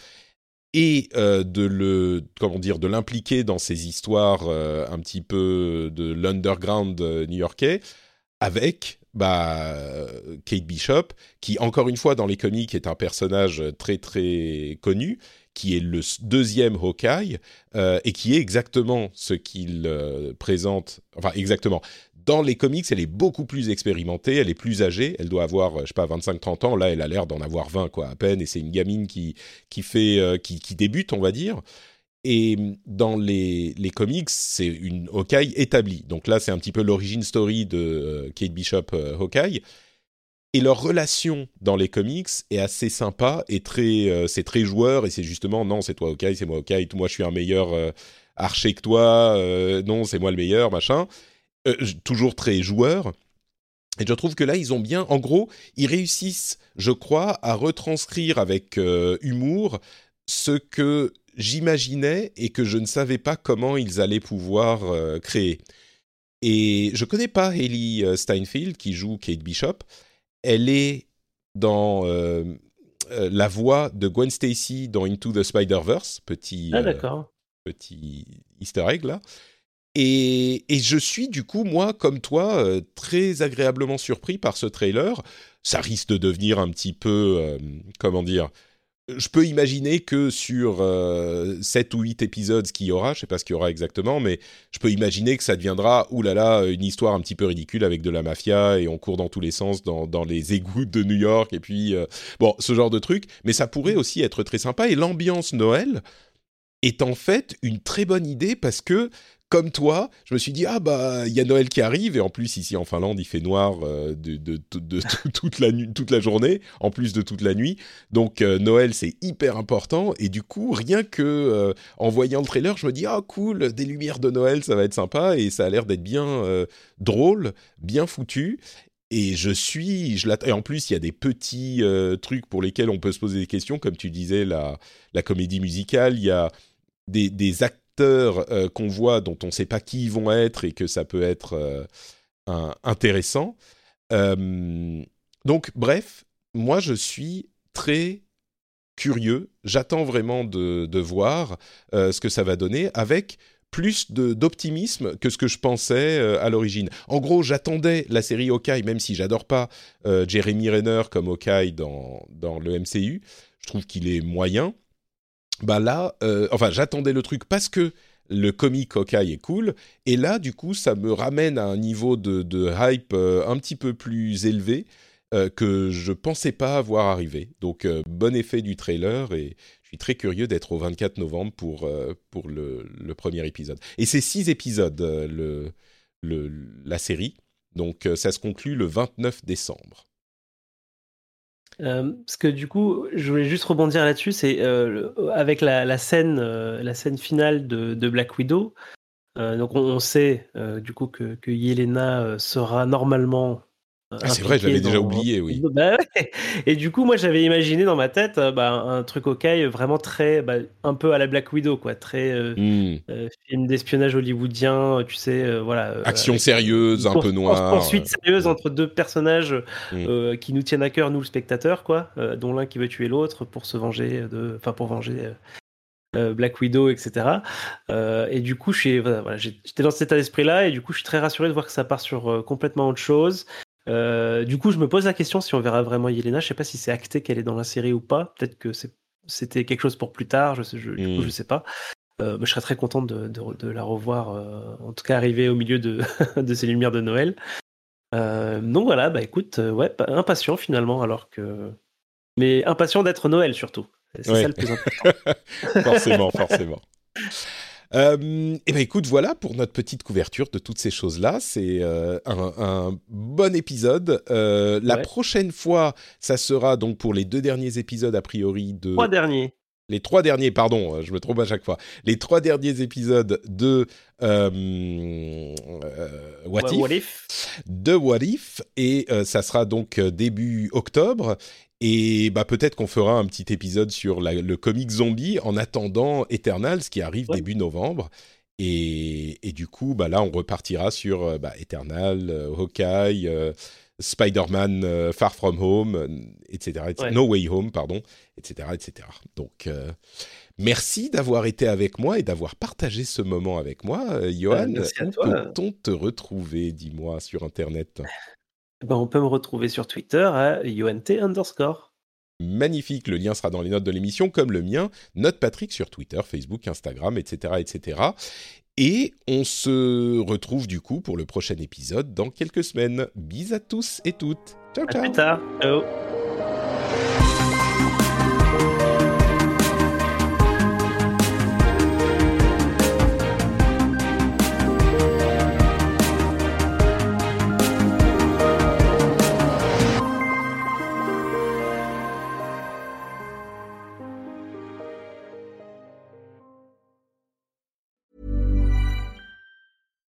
[SPEAKER 1] et euh, de le comment dire de l'impliquer dans ces histoires euh, un petit peu de l'underground euh, new-yorkais avec bah, Kate Bishop qui encore une fois dans les comics est un personnage très très connu qui est le deuxième Hawkeye et qui est exactement ce qu'il présente enfin exactement dans les comics, elle est beaucoup plus expérimentée, elle est plus âgée, elle doit avoir, je sais pas, 25-30 ans. Là, elle a l'air d'en avoir 20, quoi, à peine. Et c'est une gamine qui, qui, fait, euh, qui, qui, débute, on va dire. Et dans les, les comics, c'est une Hawkeye établie. Donc là, c'est un petit peu l'origine story de euh, Kate Bishop euh, Hawkeye. Et leur relation dans les comics est assez sympa et très, c'est très joueur. Et c'est justement, non, c'est toi Hawkeye, c'est moi Hawkeye, moi je suis un meilleur archer que toi, non, c'est moi le meilleur, machin. Euh, toujours très joueur. Et je trouve que là, ils ont bien, en gros, ils réussissent, je crois, à retranscrire avec euh, humour ce que j'imaginais et que je ne savais pas comment ils allaient pouvoir euh, créer. Et je connais pas Hayley Steinfeld qui joue Kate Bishop. Elle est dans la voix de Gwen Stacy dans Into the Spider-Verse, petit,
[SPEAKER 2] ah,
[SPEAKER 1] petit easter egg là. Et, je suis du coup, moi, comme toi, euh, très agréablement surpris par ce trailer. Ça risque de devenir un petit peu, euh, comment dire, je peux imaginer que sur 7 euh, ou 8 épisodes, qu'il y aura, je sais pas ce qu'il y aura exactement, mais je peux imaginer que ça deviendra, oulala, une histoire un petit peu ridicule avec de la mafia et on court dans tous les sens dans, dans les égouts de New York et puis, bon, ce genre de truc. Mais ça pourrait aussi être très sympa et l'ambiance Noël est en fait une très bonne idée parce que comme toi, je me suis dit ah bah il y a Noël qui arrive et en plus ici en Finlande il fait noir euh, de, toute la toute la journée, en plus de toute la nuit. Donc euh, Noël c'est hyper important et du coup rien que euh, en voyant le trailer, je me dis ah cool, des lumières de Noël, ça va être sympa et ça a l'air d'être bien drôle, bien foutu. Et je suis, je et en plus il y a des petits trucs pour lesquels on peut se poser des questions, comme tu disais la la comédie musicale, il y a des, des, euh, qu'on voit dont on ne sait pas qui ils vont être et que ça peut être euh, intéressant. Euh, donc, bref, moi je suis très curieux. J'attends vraiment de, voir ce que ça va donner avec plus d'optimisme que ce que je pensais à l'origine. En gros, j'attendais la série Hawkeye, même si j'adore pas Jeremy Renner comme Hawkeye dans, dans le MCU. Je trouve qu'il est moyen bah là, euh, enfin, j'attendais le truc parce que le comic Hawkeye est cool, et là, du coup, ça me ramène à un niveau de, hype euh, un petit peu plus élevé euh, que je pensais pas avoir arrivé. Donc, bon effet du trailer, et je suis très curieux d'être au 24 novembre pour, pour le, le, premier épisode. Et c'est six épisodes, le, le, la série, donc ça se conclut le 29 décembre.
[SPEAKER 2] Euh, parce que du coup, je voulais juste rebondir là-dessus, c'est euh, avec la, scène, euh, la scène finale de, Black Widow. donc on, sait du coup que, que Yelena sera normalement
[SPEAKER 1] Ah, c'est vrai, je l'avais déjà oublié, oui.
[SPEAKER 2] Bah et du coup, moi, j'avais imaginé dans ma tête euh, bah, un truc au vraiment très, bah, un peu à la Black Widow, quoi, très euh, hmm. euh, film d'espionnage hollywoodien, tu sais, voilà.
[SPEAKER 1] Action sérieuse, un peu noire.
[SPEAKER 2] Poursuite sérieuse entre deux personnages hmm. qui nous tiennent à cœur, nous le spectateur, quoi, dont l'un qui veut tuer l'autre pour se venger, de, enfin pour venger. Black Widow, etc. et du coup, j'étais dans cet état d'esprit-là, et du coup, je suis très rassuré de voir que ça part sur complètement autre chose. Euh, du coup, je me pose la question si on verra vraiment Yelena. Je sais pas si c'est acté qu'elle est dans la série ou pas. Peut-être que c'était quelque chose pour plus tard. Je, je, du coup, hmm. je sais pas. Euh, mais je serais très contente de, la revoir, euh, en tout cas arriver au milieu de, de ces lumières de Noël. donc voilà, bah écoute, ouais, impatient finalement, alors que. Mais impatient d'être Noël surtout. C'est ça le plus important.
[SPEAKER 1] forcément, forcément. Euh, et ben écoute, voilà pour notre petite couverture de toutes ces choses-là. C'est euh, un, bon épisode. Euh, la prochaine fois, ça sera donc pour les deux derniers épisodes a priori de.
[SPEAKER 2] Trois derniers.
[SPEAKER 1] Les trois derniers, pardon, je me trompe à chaque fois. Les trois derniers épisodes de What,
[SPEAKER 2] If.
[SPEAKER 1] De What If. Et ça sera donc début octobre. Et bah peut-être qu'on fera un petit épisode sur le comic zombie en attendant Eternals qui arrive début novembre. Et, et, du coup, bah là, on repartira sur euh, bah, Eternal, euh, Hawkeye, euh, Spider-Man Far From Home, etc. No Way Home, pardon, etc. etc. Donc, merci d'avoir été avec moi et d'avoir partagé ce moment avec moi. Johan, où peut-on te retrouver, dis-moi, sur Internet?
[SPEAKER 2] Ben, on peut me retrouver sur Twitter à UNT underscore.
[SPEAKER 1] Magnifique, le lien sera dans les notes de l'émission, comme le mien. Note Patrick sur Twitter, Facebook, Instagram, etc., etc. Et on se retrouve du coup pour le prochain épisode dans quelques semaines. Bis à tous et toutes. Ciao, ciao.
[SPEAKER 2] À plus tard. Ciao.